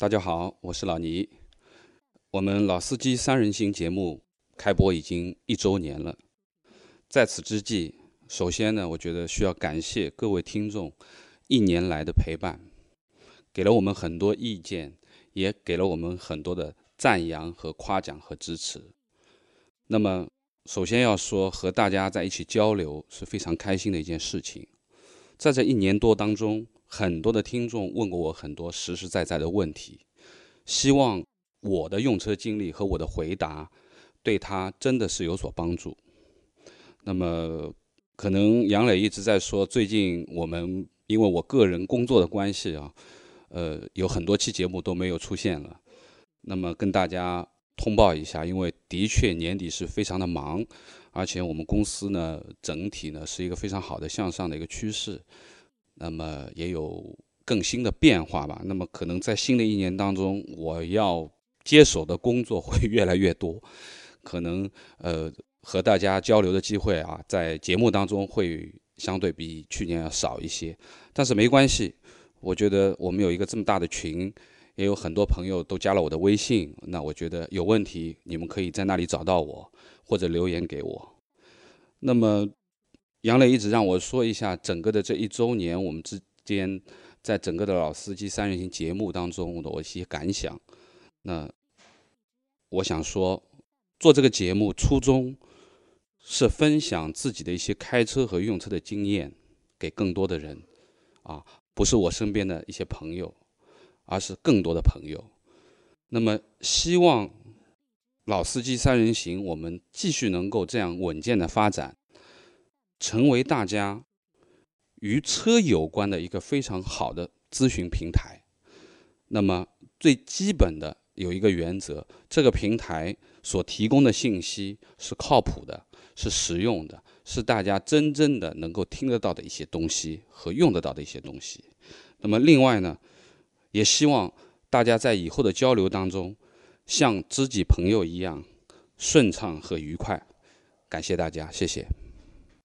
大家好，我是老倪。我们老司机三人行节目开播已经一周年了，在此之际，首先呢，我觉得需要感谢各位听众一年来的陪伴，给了我们很多意见，也给了我们很多的赞扬和夸奖和支持。那么，首先要说和大家在一起交流是非常开心的一件事情。在这一年多当中，很多的听众问过我很多实实在在的问题，希望我的用车经历和我的回答对他真的是有所帮助。那么，可能杨磊一直在说，最近我们因为我个人工作的关系啊，呃，有很多期节目都没有出现了。那么跟大家通报一下，因为的确年底是非常的忙，而且我们公司呢整体呢是一个非常好的向上的一个趋势。那么也有更新的变化吧。那么可能在新的一年当中，我要接手的工作会越来越多，可能呃和大家交流的机会啊，在节目当中会相对比去年要少一些。但是没关系，我觉得我们有一个这么大的群，也有很多朋友都加了我的微信。那我觉得有问题，你们可以在那里找到我，或者留言给我。那么。杨磊一直让我说一下整个的这一周年，我们之间在整个的老司机三人行节目当中的我一些感想。那我想说，做这个节目初衷是分享自己的一些开车和用车的经验给更多的人，啊，不是我身边的一些朋友，而是更多的朋友。那么希望老司机三人行我们继续能够这样稳健的发展。成为大家与车有关的一个非常好的咨询平台。那么最基本的有一个原则：这个平台所提供的信息是靠谱的，是实用的，是大家真正的能够听得到的一些东西和用得到的一些东西。那么另外呢，也希望大家在以后的交流当中，像知己朋友一样顺畅和愉快。感谢大家，谢谢。